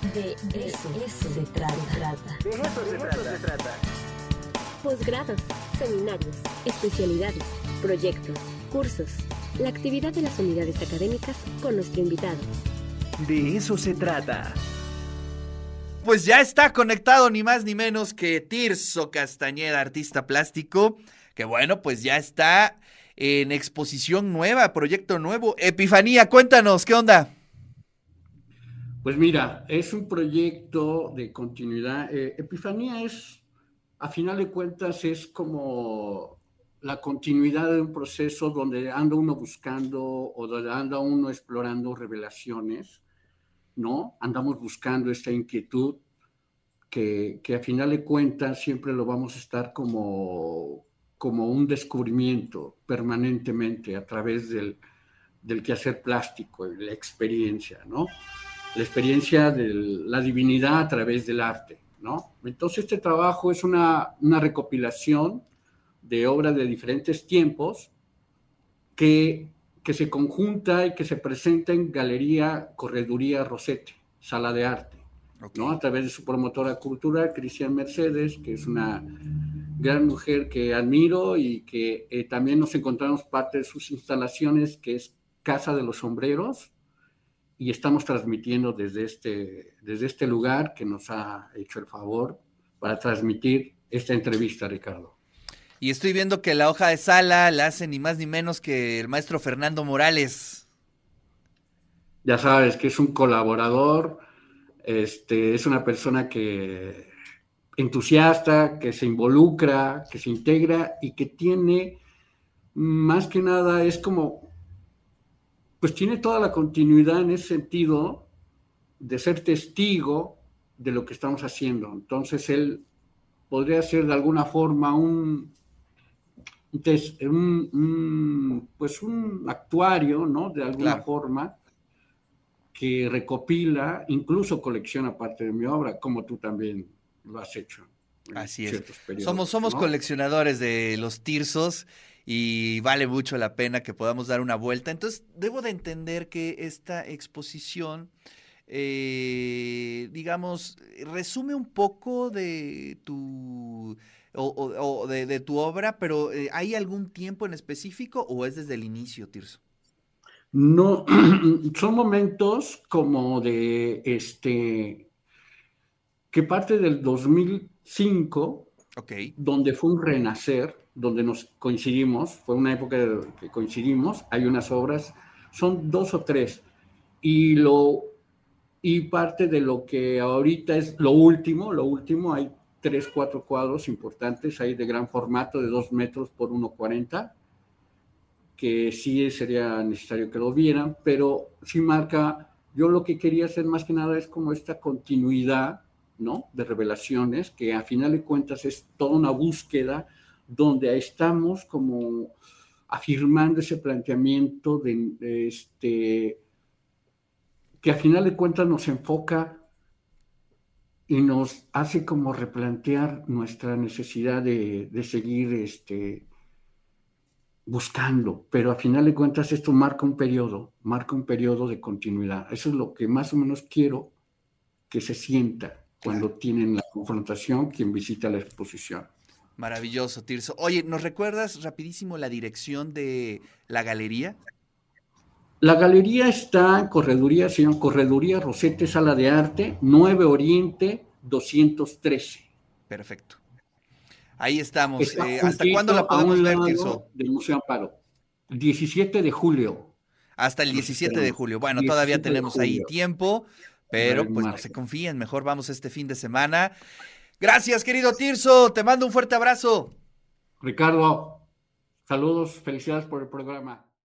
De eso, se trata. De eso se trata. Posgrados, seminarios, especialidades, proyectos, cursos. La actividad de las unidades académicas con nuestro invitado. De eso se trata. Pues ya está conectado ni más ni menos que Tirso Castañeda, artista plástico, que bueno, pues ya está en exposición nueva, proyecto nuevo. Epifanía, cuéntanos, ¿qué onda? Pues mira, es un proyecto de continuidad. Eh, Epifanía es, a final de cuentas, es como la continuidad de un proceso donde anda uno buscando o donde anda uno explorando revelaciones, ¿no? Andamos buscando esta inquietud que, que a final de cuentas siempre lo vamos a estar como, como un descubrimiento permanentemente a través del, del quehacer plástico, la experiencia, ¿no? La experiencia de la divinidad a través del arte, ¿no? Entonces este trabajo es una, una recopilación de obras de diferentes tiempos que, que se conjunta y que se presenta en Galería Correduría Rosete, Sala de Arte, okay. ¿no? A través de su promotora cultural, Cristian Mercedes, que es una gran mujer que admiro y que eh, también nos encontramos parte de sus instalaciones, que es Casa de los Sombreros, y estamos transmitiendo desde este, desde este lugar que nos ha hecho el favor para transmitir esta entrevista, Ricardo. Y estoy viendo que la hoja de sala la hace ni más ni menos que el maestro Fernando Morales. Ya sabes que es un colaborador, este, es una persona que entusiasta, que se involucra, que se integra y que tiene, más que nada, es como, pues tiene toda la continuidad en ese sentido de ser testigo de lo que estamos haciendo. Entonces él podría ser de alguna forma un, un, un pues un actuario, ¿no? De alguna claro. forma que recopila, incluso colecciona parte de mi obra, como tú también lo has hecho. Así es. Periodos, somos somos ¿no? coleccionadores de los tirsos y vale mucho la pena que podamos dar una vuelta. Entonces, debo de entender que esta exposición, eh, digamos, resume un poco de tu... O, o, o de, de, tu obra, pero eh, ¿hay algún tiempo en específico o es desde el inicio, Tirso? No, son momentos como de este que parte del 2005, okay. donde fue un renacer, donde nos coincidimos, fue una época que coincidimos, hay unas obras, son dos o tres, y lo y parte de lo que ahorita es lo último, lo último, hay tres, cuatro cuadros importantes, hay de gran formato, de dos metros por 1,40, que sí sería necesario que lo vieran, pero sí marca, yo lo que quería hacer más que nada es como esta continuidad, ¿no? De revelaciones, que a final de cuentas es toda una búsqueda donde estamos como afirmando ese planteamiento de, de este, que a final de cuentas nos enfoca y nos hace como replantear nuestra necesidad de, de seguir este, buscando, pero a final de cuentas esto marca un periodo, marca un periodo de continuidad. Eso es lo que más o menos quiero que se sienta cuando tienen la confrontación quien visita la exposición. Maravilloso, Tirso. Oye, ¿nos recuerdas rapidísimo la dirección de la galería? La galería está en Correduría, se llama Correduría Rosete Sala de Arte, 9 Oriente 213. Perfecto. Ahí estamos. Eh, ¿Hasta cuándo la podemos ver, Tirso? Del Museo Amparo. 17 de julio. Hasta el 17 de julio. Bueno, todavía tenemos ahí tiempo, pero pues no se confíen. Mejor vamos este fin de semana. Gracias, querido Tirso. Te mando un fuerte abrazo. Ricardo, saludos, felicidades por el programa.